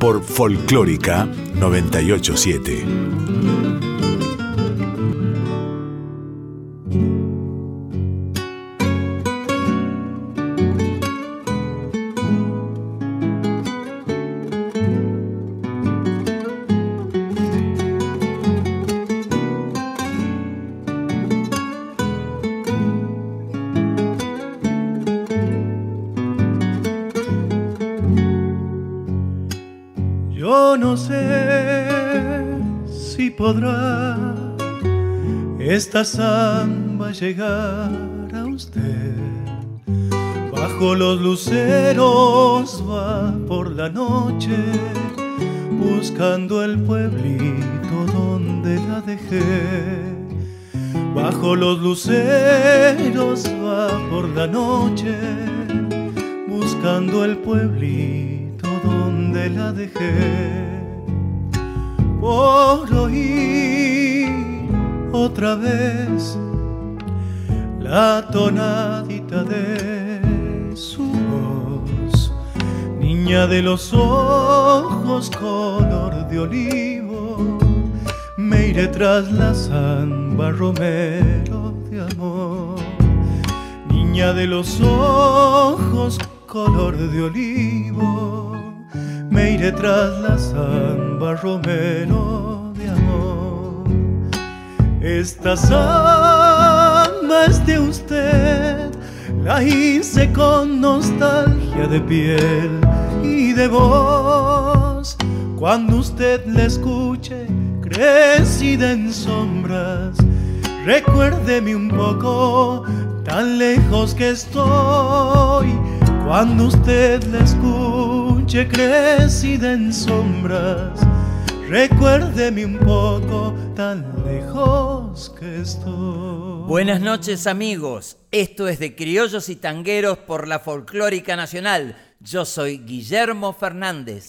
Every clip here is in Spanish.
Por Folclórica 987. Llegar niña de los ojos color de olivo, me iré tras la samba romero de amor, niña de los ojos color de olivo, me iré tras la samba romero esta samba es de usted, la hice con nostalgia de piel de voz. Cuando usted la escuche, crecida en sombras, recuérdeme un poco, tan lejos que estoy. Cuando usted la escuche, crecida en sombras, recuérdeme un poco, tan lejos que estoy. Buenas noches amigos, esto es de Criollos y Tangueros por la Folclórica Nacional. Yo soy Guillermo Fernández.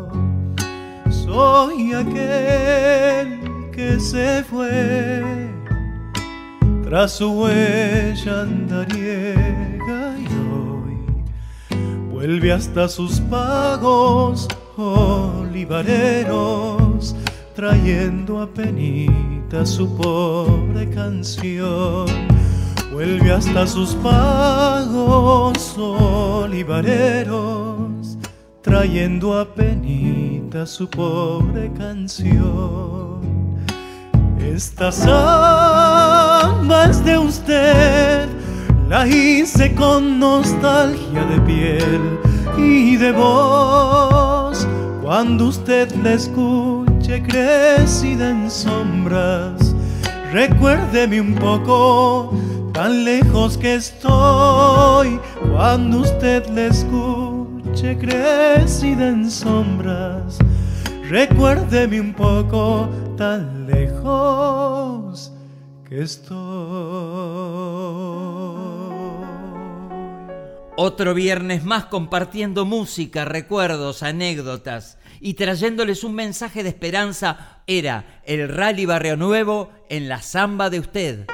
Soy aquel que se fue tras su huella andariega y hoy vuelve hasta sus pagos olivareros trayendo a penita su pobre canción. Vuelve hasta sus pagos olivareros trayendo a penita su pobre canción. Esta samba es de usted, la hice con nostalgia de piel y de voz. Cuando usted la escuche crecida en sombras, recuérdeme un poco, tan lejos que estoy. Cuando usted la escuche noche crecida en sombras, recuérdeme un poco tan lejos que estoy. Otro viernes más compartiendo música, recuerdos, anécdotas y trayéndoles un mensaje de esperanza era el Rally Barrio Nuevo en la samba de usted.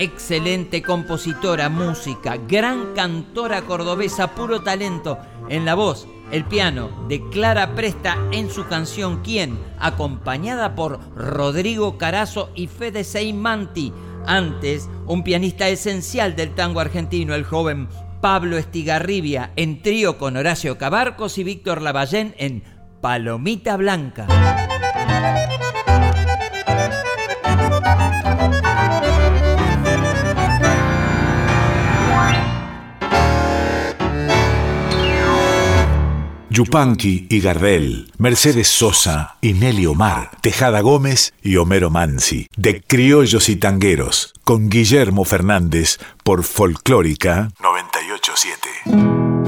Excelente compositora, música, gran cantora cordobesa, puro talento. En la voz, el piano de Clara Presta en su canción Quién, acompañada por Rodrigo Carazo y Fede Seimanti. Antes, un pianista esencial del tango argentino, el joven Pablo Estigarribia, en trío con Horacio Cabarcos y Víctor Lavallén en Palomita Blanca. Yupanqui y Gardel, Mercedes Sosa y Nelly Omar, Tejada Gómez y Homero Mansi, de Criollos y Tangueros, con Guillermo Fernández por Folclórica 987.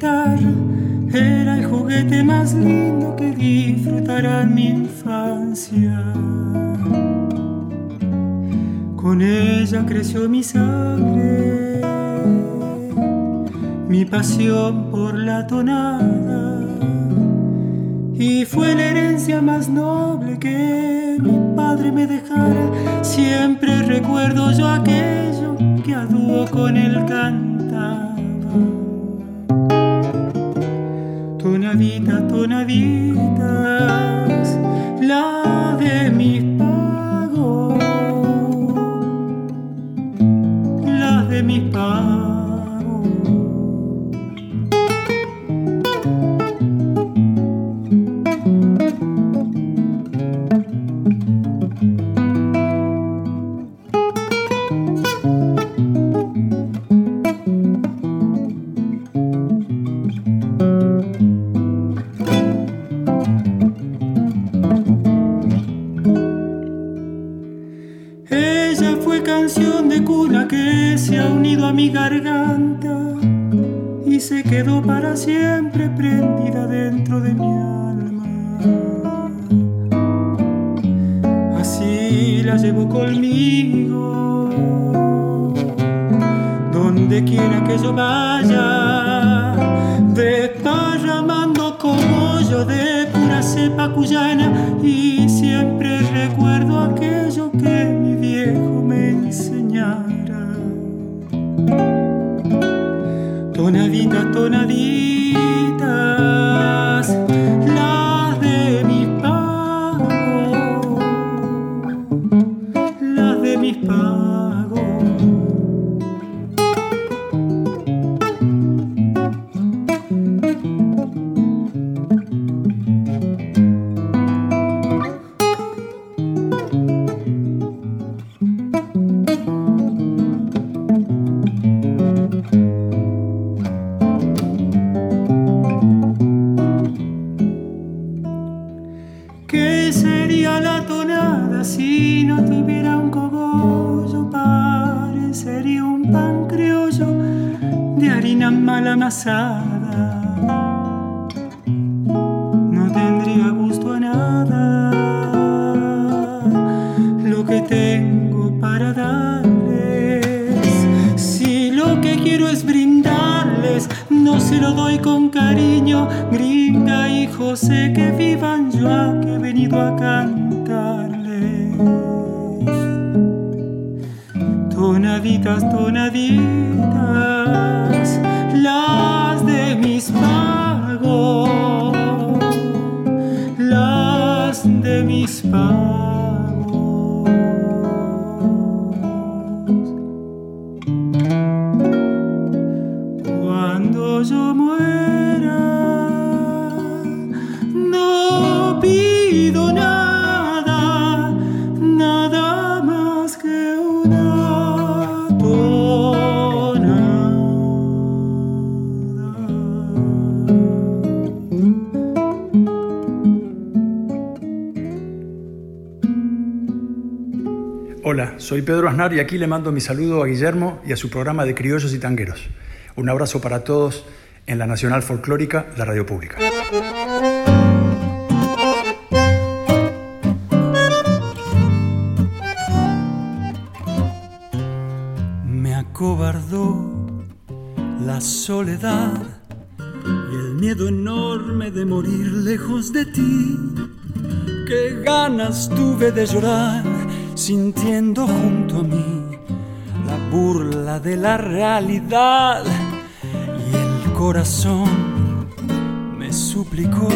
Era el juguete más lindo que disfrutará mi infancia. Con ella creció mi sangre, mi pasión por la tonada, y fue la herencia más noble que mi padre me dejara. Siempre recuerdo yo aquello que a dúo con él cantaba. Tonaditas, tonaditas, no tendría gusto a nada. Lo que tengo para darles si lo que quiero es brindarles no se lo doy con cariño. Gringa y sé que vivan yo que he venido a cantarles. Tonaditas tonaditas soy Pedro Aznar y aquí le mando mi saludo a Guillermo y a su programa de Criollos y Tangueros. Un abrazo para todos en la Nacional Folclórica, la radio pública. Me acobardó la soledad y el miedo enorme de morir lejos de ti. Qué ganas tuve de llorar sintiendo junto a mí la burla de la realidad y el corazón me suplicó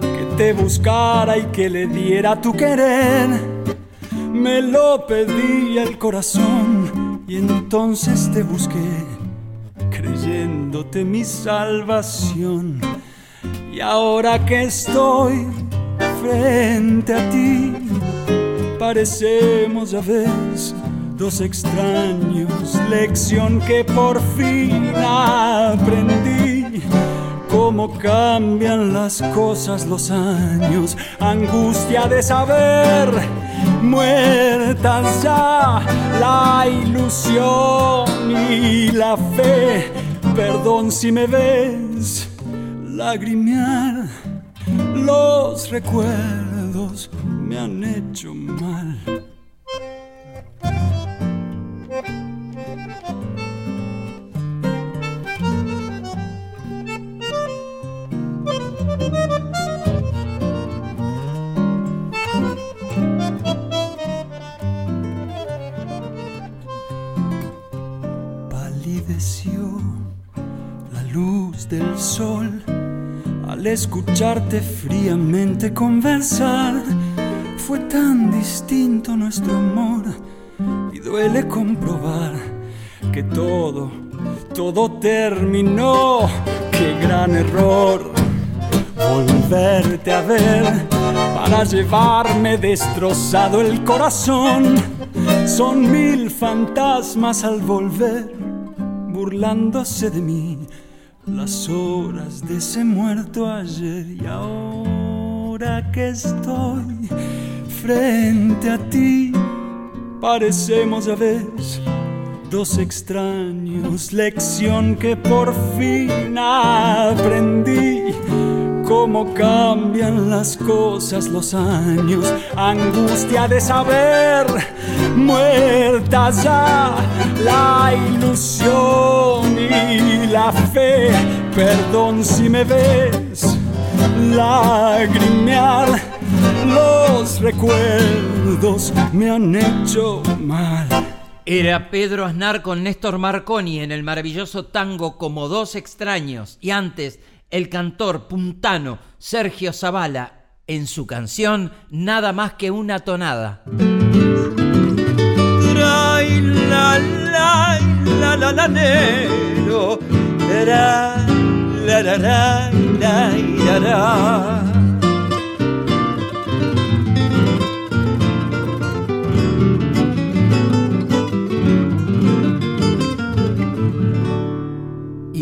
que te buscara y que le diera tu querer. Me lo pedí el corazón y entonces te busqué creyéndote mi salvación. Y ahora que estoy frente a ti, parecemos ya ves dos extraños, lección que por fin aprendí. Cómo cambian las cosas los años, angustia de saber, muertas ya la ilusión y la fe. Perdón si me ves lagrimear, los recuerdos me han hecho mal. Palideció la luz del sol al escucharte fríamente conversar. Fue tan distinto nuestro amor y duele comprobar que todo, todo terminó. Qué gran error volverte a ver para llevarme destrozado el corazón. Son mil fantasmas al volver, burlándose de mí, las horas de ese muerto ayer y ahora que estoy frente a ti, parecemos a veces dos extraños, lección que por fin aprendí. Cómo cambian las cosas los años, angustia de saber, muerta ya la ilusión y la fe. Perdón si me ves lagrimear, los recuerdos me han hecho mal. Era Pedro Aznar con Néstor Marconi en el maravilloso tango Como dos extraños y antes el cantor puntano Sergio Zavala en su canción Nada más que una tonada. La, la, la, Y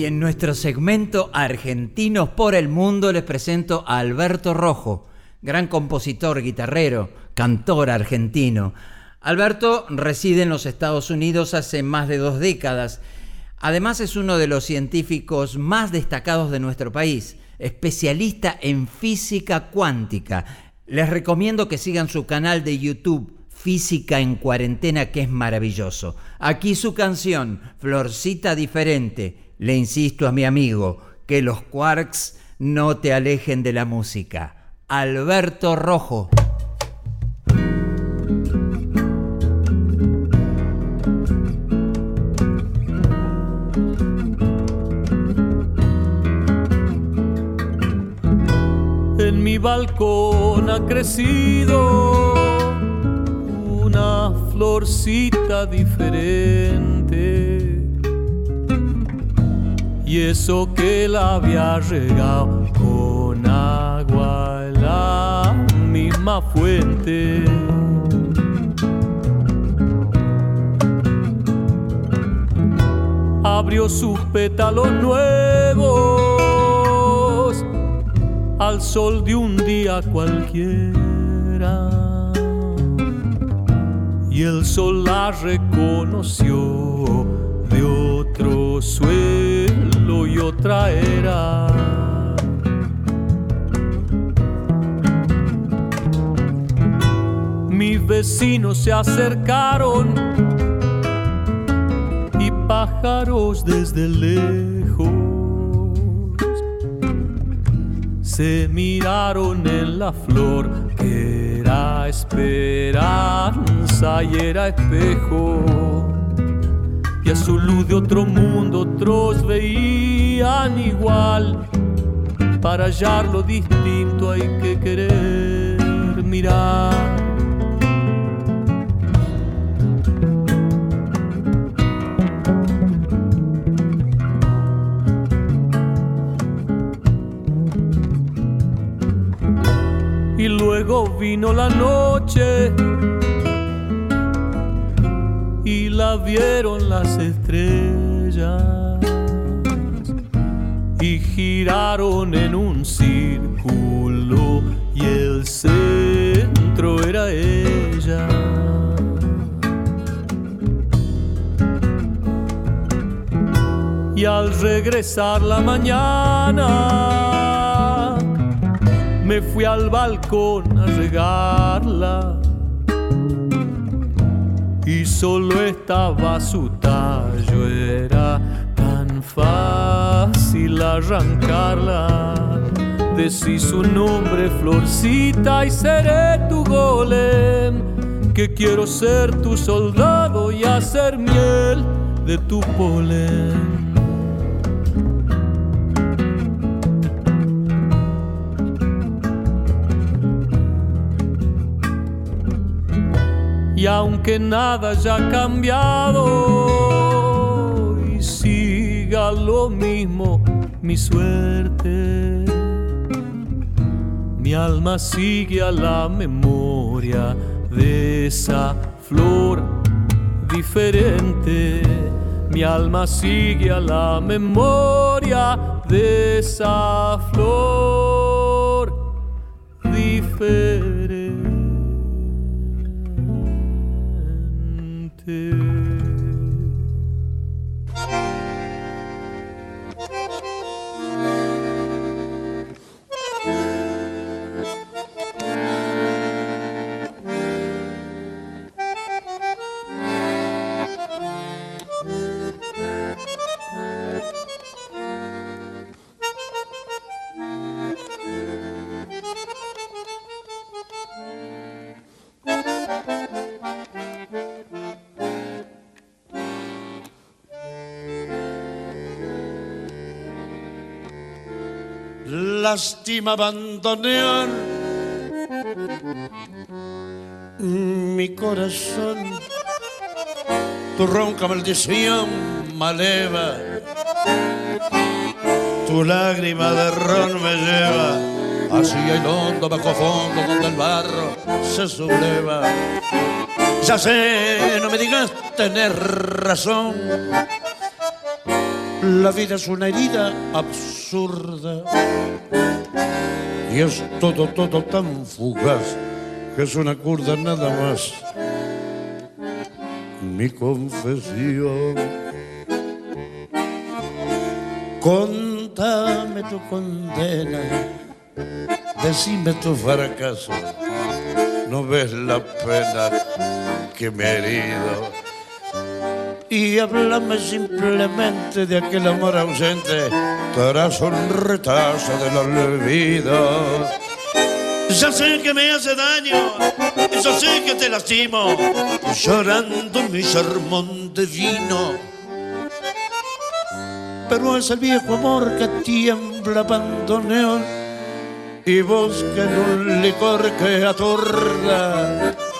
en nuestro segmento Argentinos por el Mundo les presento a Alberto Rojo, gran compositor, guitarrero, cantor argentino. Alberto reside en los Estados Unidos hace más de dos décadas. Además es uno de los científicos más destacados de nuestro país, especialista en física cuántica. Les recomiendo que sigan su canal de YouTube Física en Cuarentena, que es maravilloso. Aquí su canción, Florcita Diferente. Le insisto a mi amigo que los quarks no te alejen de la música. Alberto Rojo. Mi balcón ha crecido una florcita diferente. Y eso que la había regado con agua en la misma fuente. Abrió sus pétalos nuevos al sol de un día cualquiera y el sol la reconoció de otro suelo y otra era. Mis vecinos se acercaron y pájaros desde lejos se miraron en la flor que era esperanza y era espejo. Y a su luz de otro mundo otros veían igual. Para hallar lo distinto hay que querer mirar. Vino la noche y la vieron las estrellas y giraron en un círculo y el centro era ella. Y al regresar la mañana, me fui al balcón y solo estaba su tallo, era tan fácil arrancarla. Decí su nombre, florcita, y seré tu golem, que quiero ser tu soldado y hacer miel de tu polen. Y aunque nada haya cambiado y siga lo mismo mi suerte, mi alma sigue a la memoria de esa flor diferente. Mi alma sigue a la memoria de esa flor lástima abandonar mi corazón. Tu ronca maldición maleva, tu lágrima de ron me lleva hacia el hondo bajo fondo donde el barro se subleva. Ya sé, no me digas tener razón. La vida es una herida absurda y es todo, todo tan fugaz que es una curda nada más. Mi confesión. Contame tu condena, decime tu fracaso. No ves la pena que me he herido y háblame simplemente de aquel amor ausente tras un retazo del olvido. Ya sé que me hace daño, yo sé que te lastimo, llorando mi sermón de vino. Pero es el viejo amor que tiembla bandoneón y busca en un licor que atorda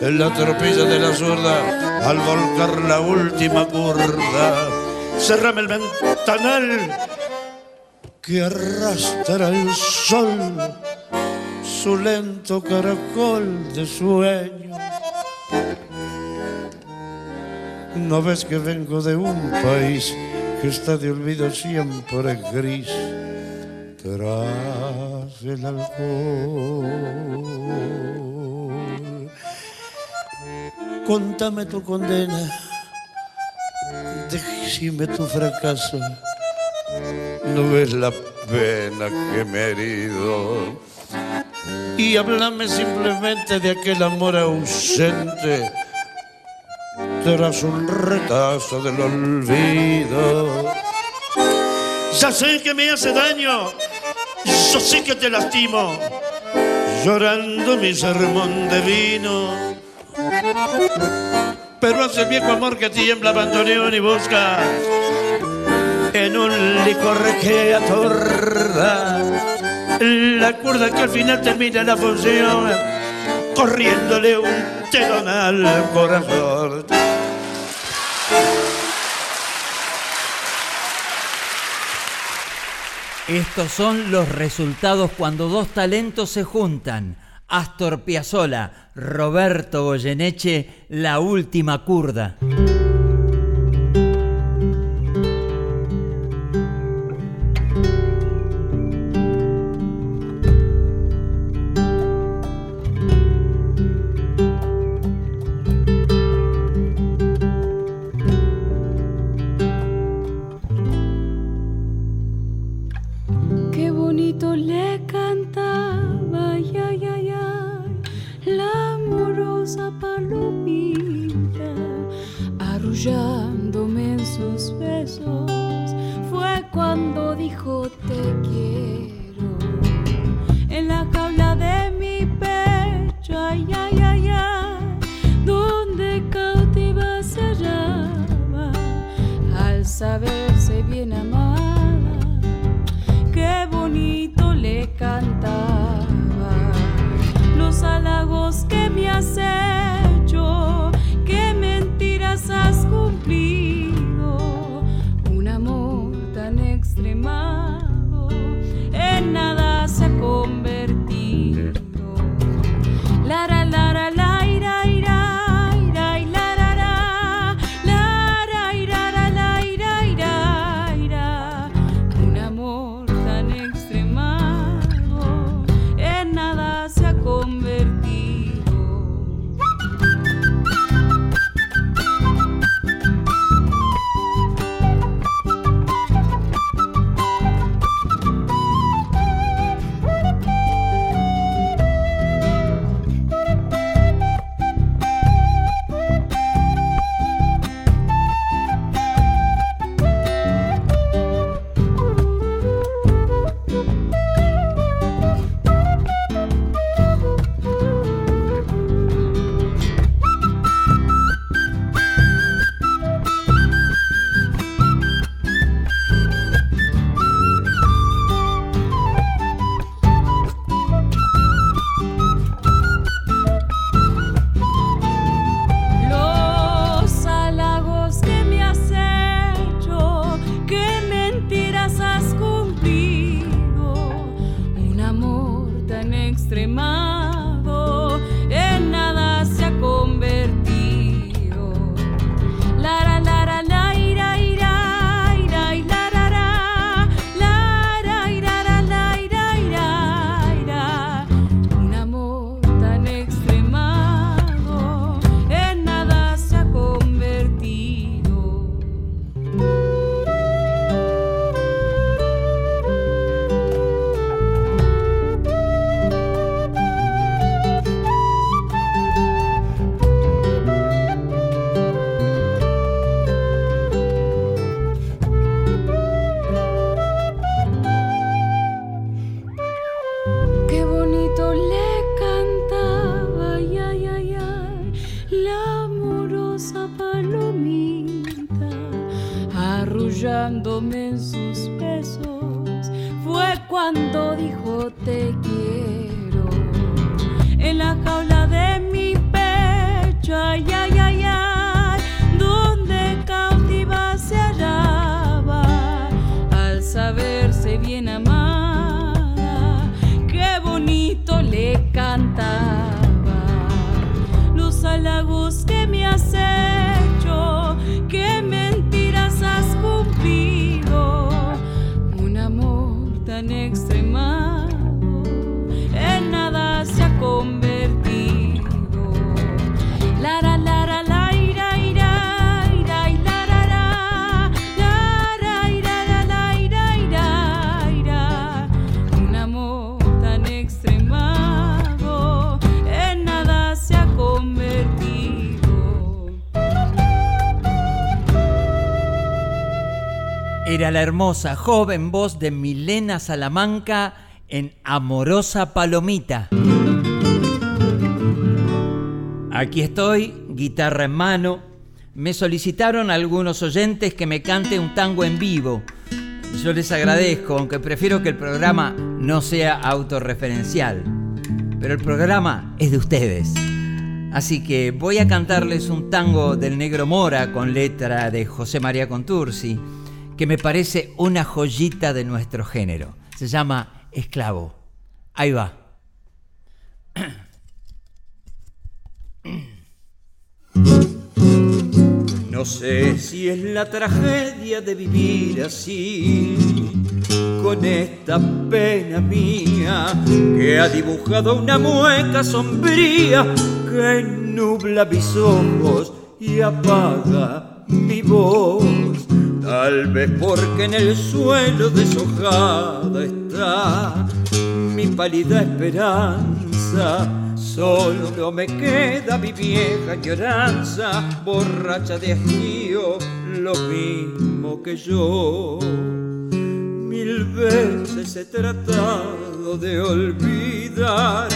en la tropilla de la zurda al volcar la última curda. Cerrame el ventanal que arrastra el sol su lento caracol de sueño. No ves que vengo de un país que está de olvido siempre gris tras el alcohol. Contame tu condena, decime tu fracaso. No ves la pena que me he herido. Y háblame simplemente de aquel amor ausente tras un retazo del olvido. Ya sé que me hace daño, yo sé que te lastimo, llorando mi sermón de vino. Pero hace el viejo amor que tiembla abandoneón y busca en un licor que atorda la cuerda que al final termina la función corriéndole un telón al corazón. Estos son los resultados cuando dos talentos se juntan. Astor Piazzolla, Roberto Goyeneche, La Última Curda. La hermosa joven voz de Milena Salamanca en Amorosa Palomita. Aquí estoy, guitarra en mano. Me solicitaron algunos oyentes que me cante un tango en vivo. Yo les agradezco, aunque prefiero que el programa no sea autorreferencial. Pero el programa es de ustedes. Así que voy a cantarles un tango del Negro Mora con letra de José María Contursi, que me parece una joyita de nuestro género. Se llama Esclavo. Ahí va. No sé si es la tragedia de vivir así, con esta pena mía que ha dibujado una mueca sombría que nubla mis ojos y apaga mi voz. Tal vez porque en el suelo deshojada está mi pálida esperanza. Solo me queda mi vieja lloranza, borracha de hastío, lo mismo que yo. Mil veces he tratado de olvidar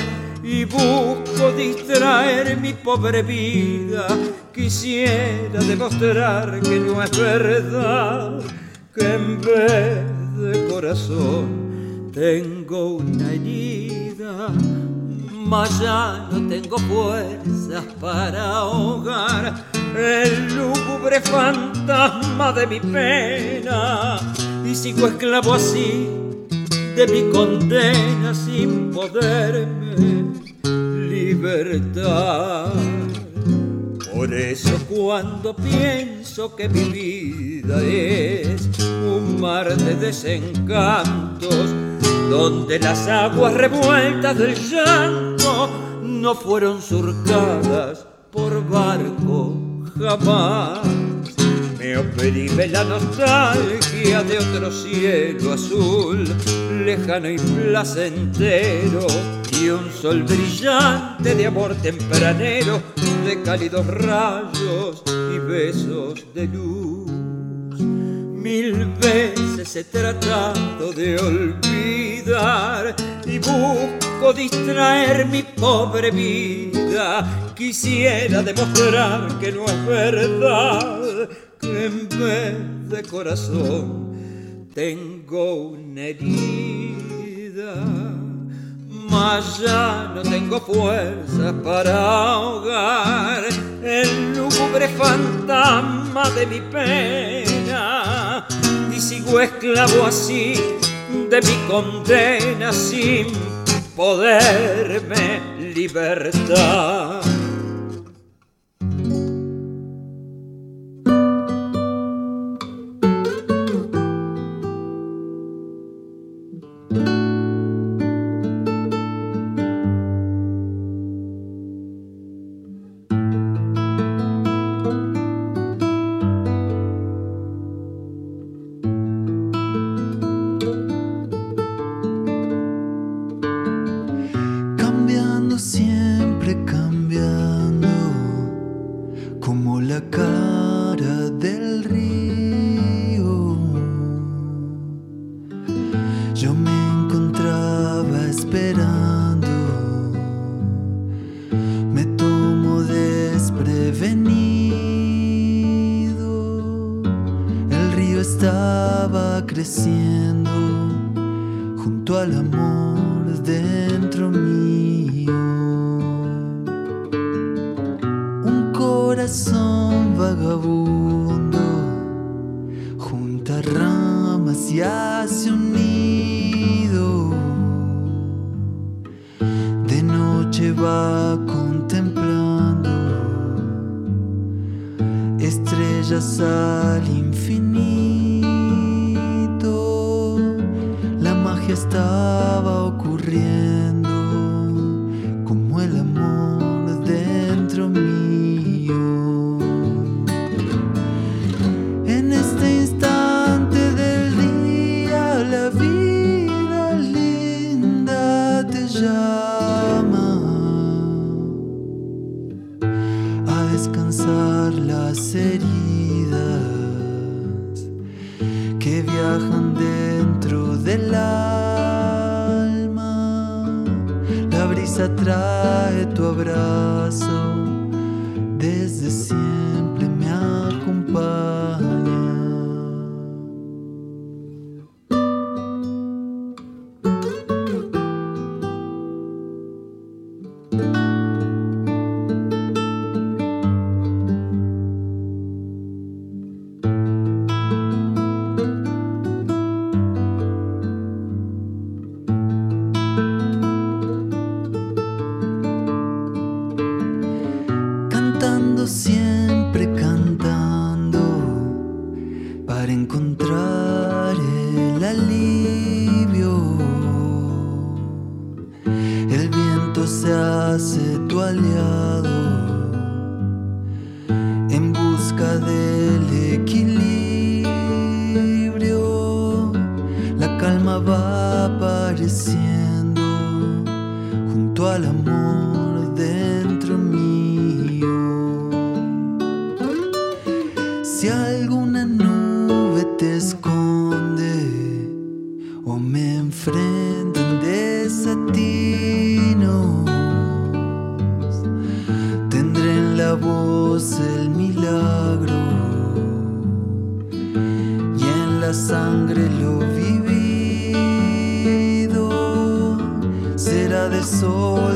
y busco distraer mi pobre vida. Quisiera demostrar que no es verdad, que en vez de corazón tengo una herida. Mas ya no tengo fuerzas para ahogar el lúgubre fantasma de mi pena y sigo esclavo así de mi condena sin poderme libertar. Por eso cuando pienso que mi vida es un mar de desencantos, donde las aguas revueltas del llanto no fueron surcadas por barco jamás. Me oprime la nostalgia de otro cielo azul, lejano y placentero, y un sol brillante de amor tempranero, de cálidos rayos y besos de luz. Mil veces he tratado de olvidar y busco distraer mi pobre vida. Quisiera demostrar que no es verdad, en vez de corazón tengo una herida. Mas ya no tengo fuerzas para ahogar el lúgubre fantasma de mi pena y sigo esclavo así de mi condena sin poderme libertar. Estaba creciendo junto al amor dentro mío. Un corazón vagabundo junta ramas y hace un nido. De noche va contemplando estrellas al infinito. La obra. Encontrar el alivio. El viento se hace tu aliado en busca del equilibrio. La calma va apareciendo junto al amor sangre lo vivido. Será de sol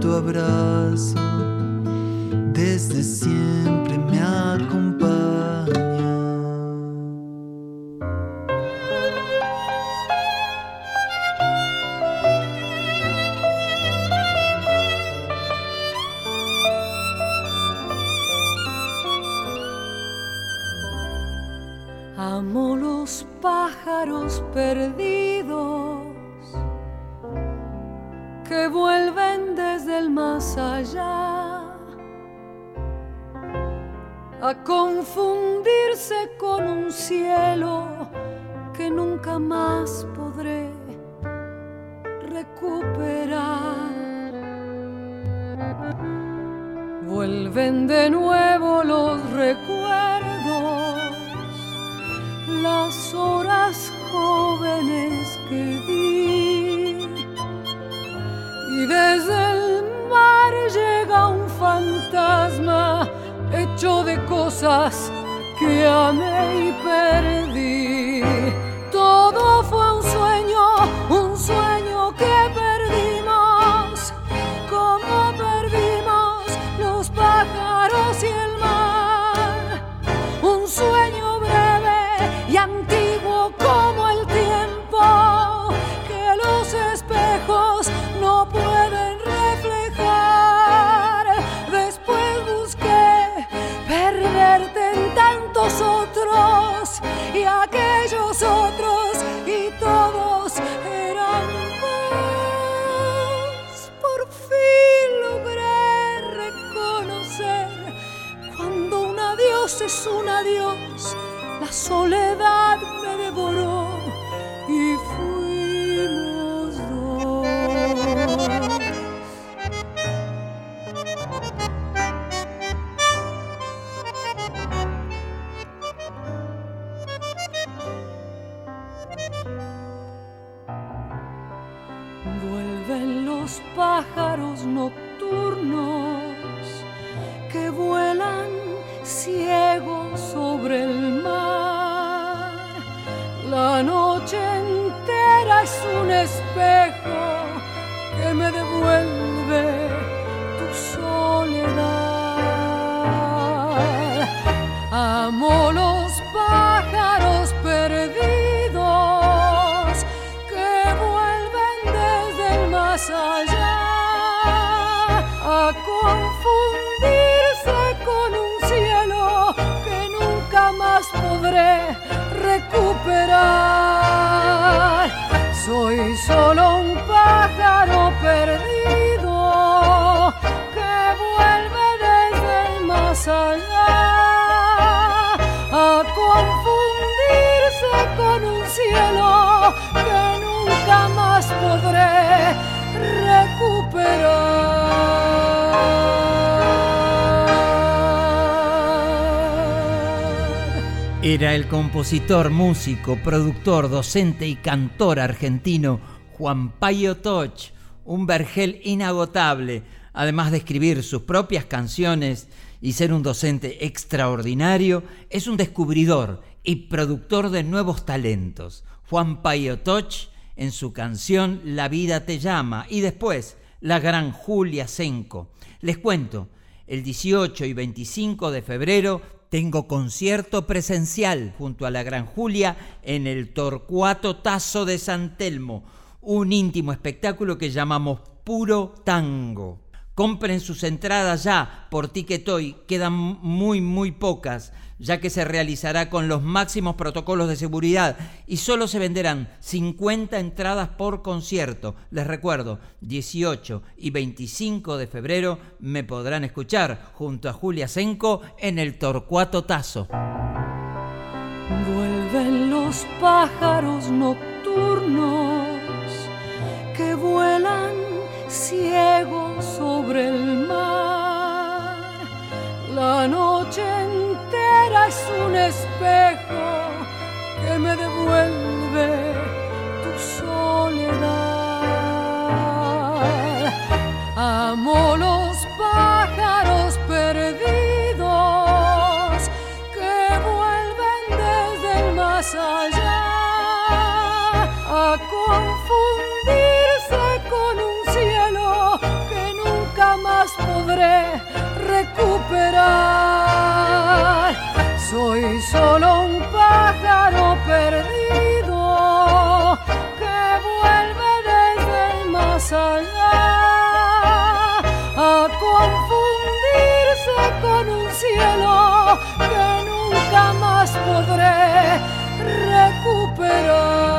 tu abrazo, desde siempre me acompaña. Amo los pájaros perdidos que vuelven desde el más allá a confundirse con un cielo que nunca más podré recuperar. Vuelven de nuevo los recuerdos las horas jóvenes que di. Y desde el llega un fantasma hecho de cosas que amé y perdí. Todo fue un sueño, un sueño un adiós, la soledad me devoró y fuimos dos. Vuelven los pájaros nocturnos que vuelan siempre entera Era el compositor, músico, productor, docente y cantor argentino Juan Payo Toch, un vergel inagotable, además de escribir sus propias canciones y ser un docente extraordinario, es un descubridor y productor de nuevos talentos. Juan Payo Toch en su canción La vida te llama y después la gran Julia Senco. Les cuento, el 18 y 25 de febrero tengo concierto presencial junto a la gran Julia en el Torcuato Tazo de San Telmo, un íntimo espectáculo que llamamos Puro Tango. Compren sus entradas ya por Ticketoy, quedan muy muy pocas, ya que se realizará con los máximos protocolos de seguridad y solo se venderán 50 entradas por concierto. Les recuerdo, 18 y 25 de febrero me podrán escuchar junto a Julia Senco en el Torcuato Tazo. Vuelven los pájaros nocturnos que vuelan ciegos sobre el mar. La noche entera es un espejo que me devuelve tu soledad. Amo recuperar. Soy solo un pájaro perdido que vuelve desde el más allá a confundirse con un cielo que nunca más podré recuperar.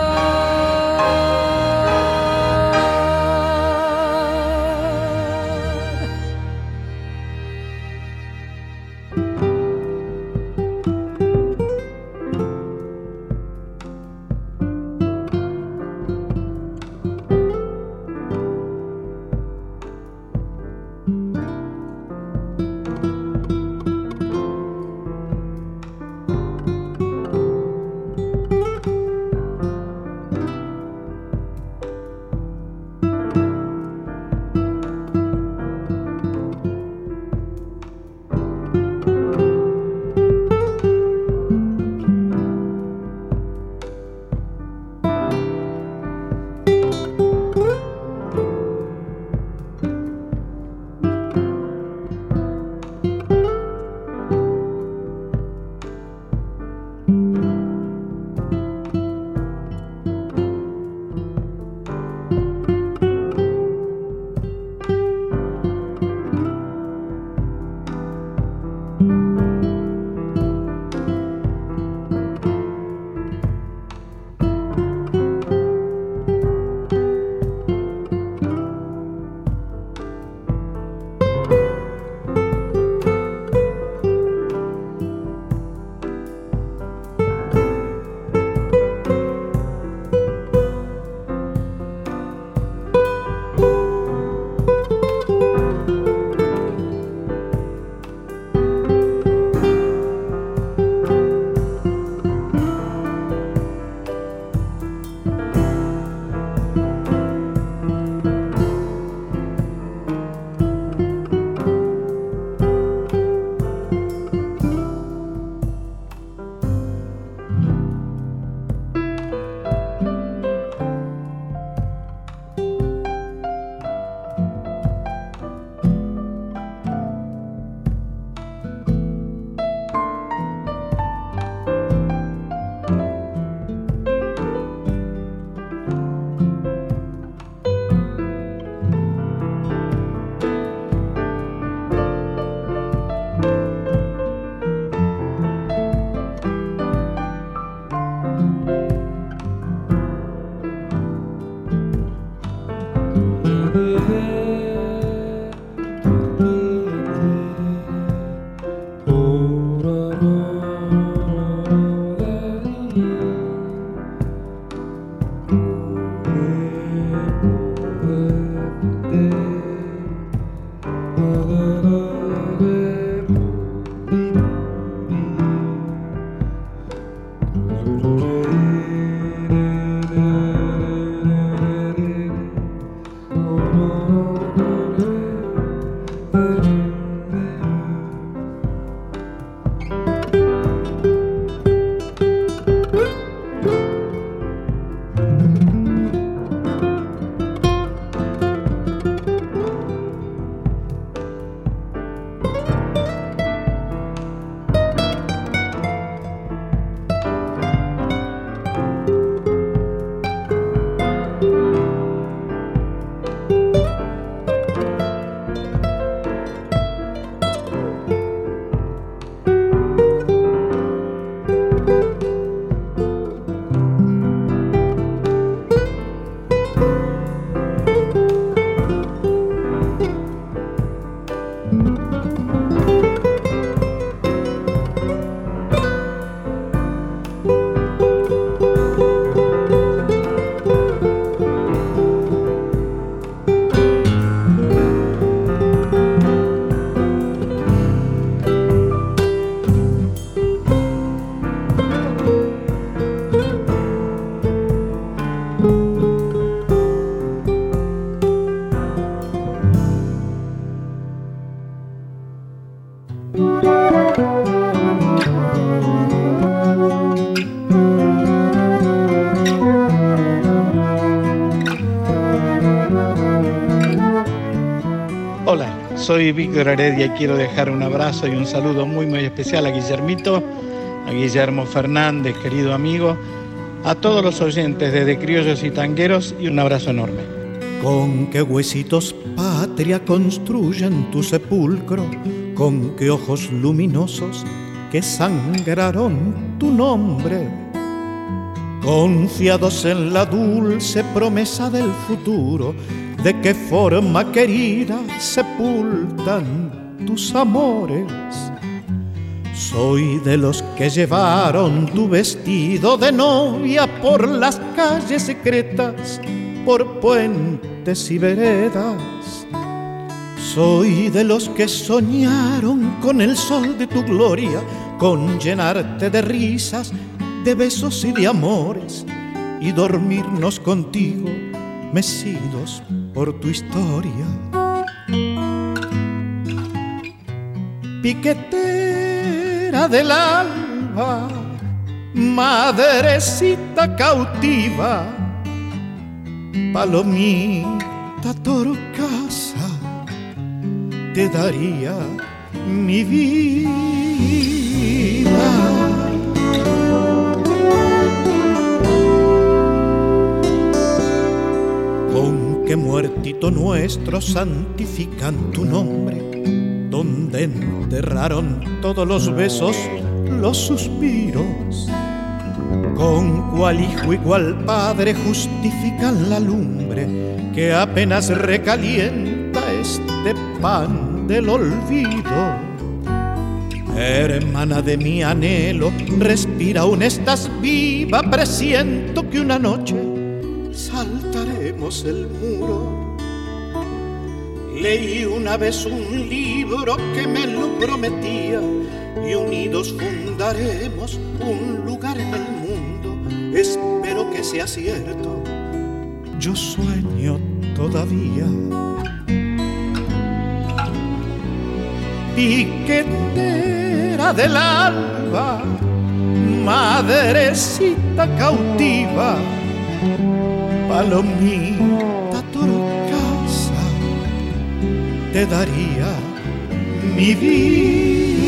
Soy Víctor Heredia y quiero dejar un abrazo y un saludo muy muy especial a Guillermito, a Guillermo Fernández, querido amigo, a todos los oyentes desde Criollos y Tangueros y un abrazo enorme. Con qué huesitos patria construyen tu sepulcro, con qué ojos luminosos que sangraron tu nombre. Confiados en la dulce promesa del futuro, de qué forma querida sepultan tus amores. Soy de los que llevaron tu vestido de novia por las calles secretas, por puentes y veredas. Soy de los que soñaron con el sol de tu gloria, con llenarte de risas, de besos y de amores, y dormirnos contigo, mecidos por tu historia. Piquetera del alba, madrecita cautiva, palomita torcasa, te daría mi vida. Qué muertito nuestro santifican tu nombre, donde enterraron todos los besos, los suspiros. Con cuál hijo y cuál padre justifican la lumbre que apenas recalienta este pan del olvido. Hermana de mi anhelo, respira aún estás viva, presiento que una noche el muro. Leí una vez un libro que me lo prometía y unidos fundaremos un lugar en el mundo. Espero que sea cierto. Yo sueño todavía. Piquetera del alba, madrecita cautiva palomita torcasa, te daría mi vida.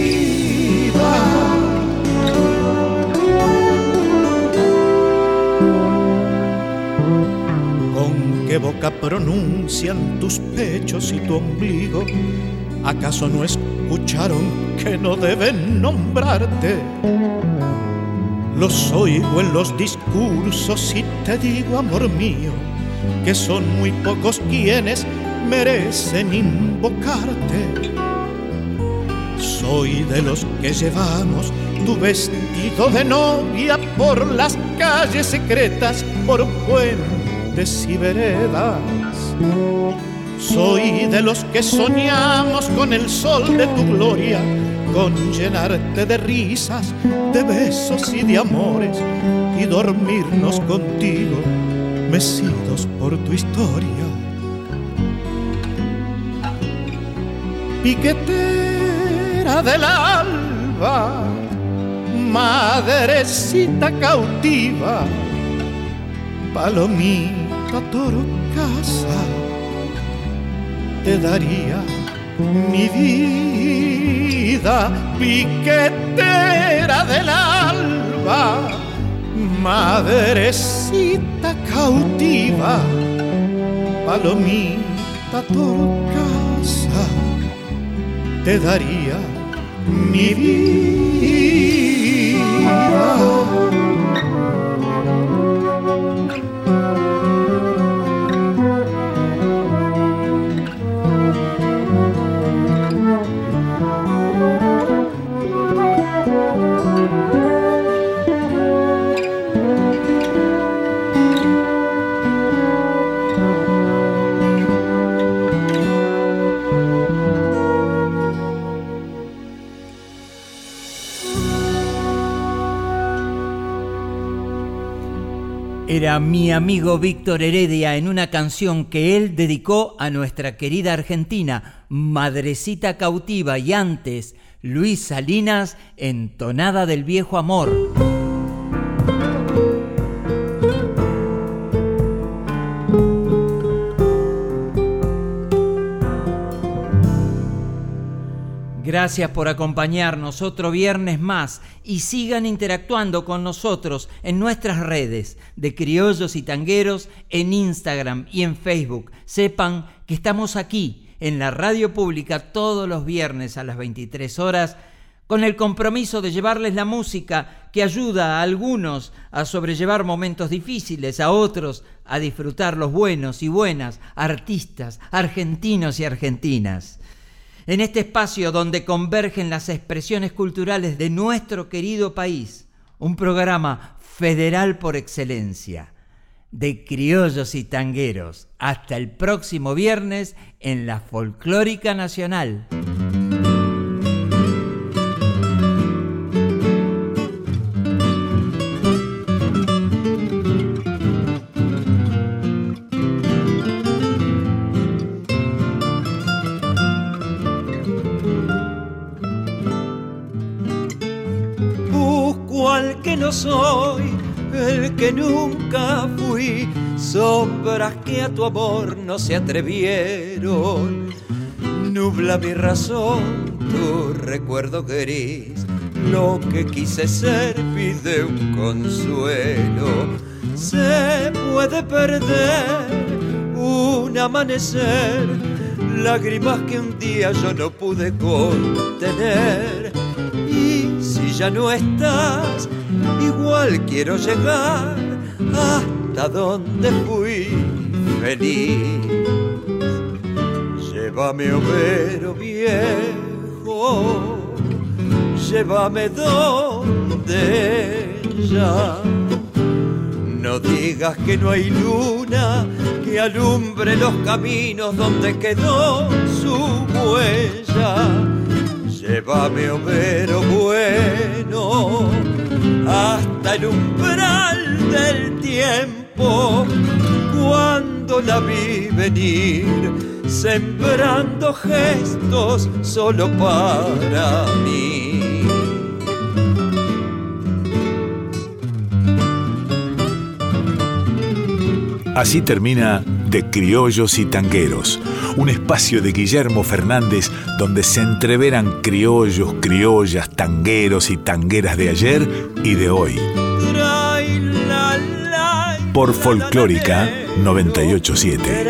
¿Con qué boca pronuncian tus pechos y tu ombligo? ¿Acaso no escucharon que no deben nombrarte? Los oigo en los discursos y te digo, amor mío, que son muy pocos quienes merecen invocarte. Soy de los que llevamos tu vestido de novia por las calles secretas, por puentes y veredas. Soy de los que soñamos con el sol de tu gloria con llenarte de risas, de besos y de amores y dormirnos contigo, mecidos por tu historia. Piquetera del alba, madrecita cautiva, palomita torcasa, te daría mi vida, piquetera del alba, madrecita cautiva, palomita torcasa, te daría mi vida. Era mi amigo Víctor Heredia en una canción que él dedicó a nuestra querida Argentina, Madrecita Cautiva, y antes Luis Salinas en Tonada del Viejo Amor. Gracias por acompañarnos otro viernes más y sigan interactuando con nosotros en nuestras redes de criollos y tangueros en Instagram y en Facebook. Sepan que estamos aquí en la radio pública todos los viernes a las 23 horas con el compromiso de llevarles la música que ayuda a algunos a sobrellevar momentos difíciles, a otros a disfrutar los buenos y buenas artistas argentinos y argentinas en este espacio donde convergen las expresiones culturales de nuestro querido país, un programa federal por excelencia, de criollos y tangueros. Hasta el próximo viernes en la Folclórica Nacional. Soy el que nunca fui, sombras que a tu amor no se atrevieron. Nubla mi razón, tu recuerdo gris, lo que quise ser pide un consuelo. Se puede perder un amanecer, lágrimas que un día yo no pude contener. Y si ya no estás, igual quiero llegar hasta donde fui feliz. Llévame, overo viejo, llévame donde ya. No digas que no hay luna que alumbre los caminos donde quedó su huella. Llévame, overo bueno hasta el umbral del tiempo, cuando la vi venir, sembrando gestos solo para mí. Así termina De Criollos y Tangueros, un espacio de Guillermo Fernández donde se entreveran criollos, criollas, tangueros y tangueras de ayer y de hoy. Por Folclórica 987.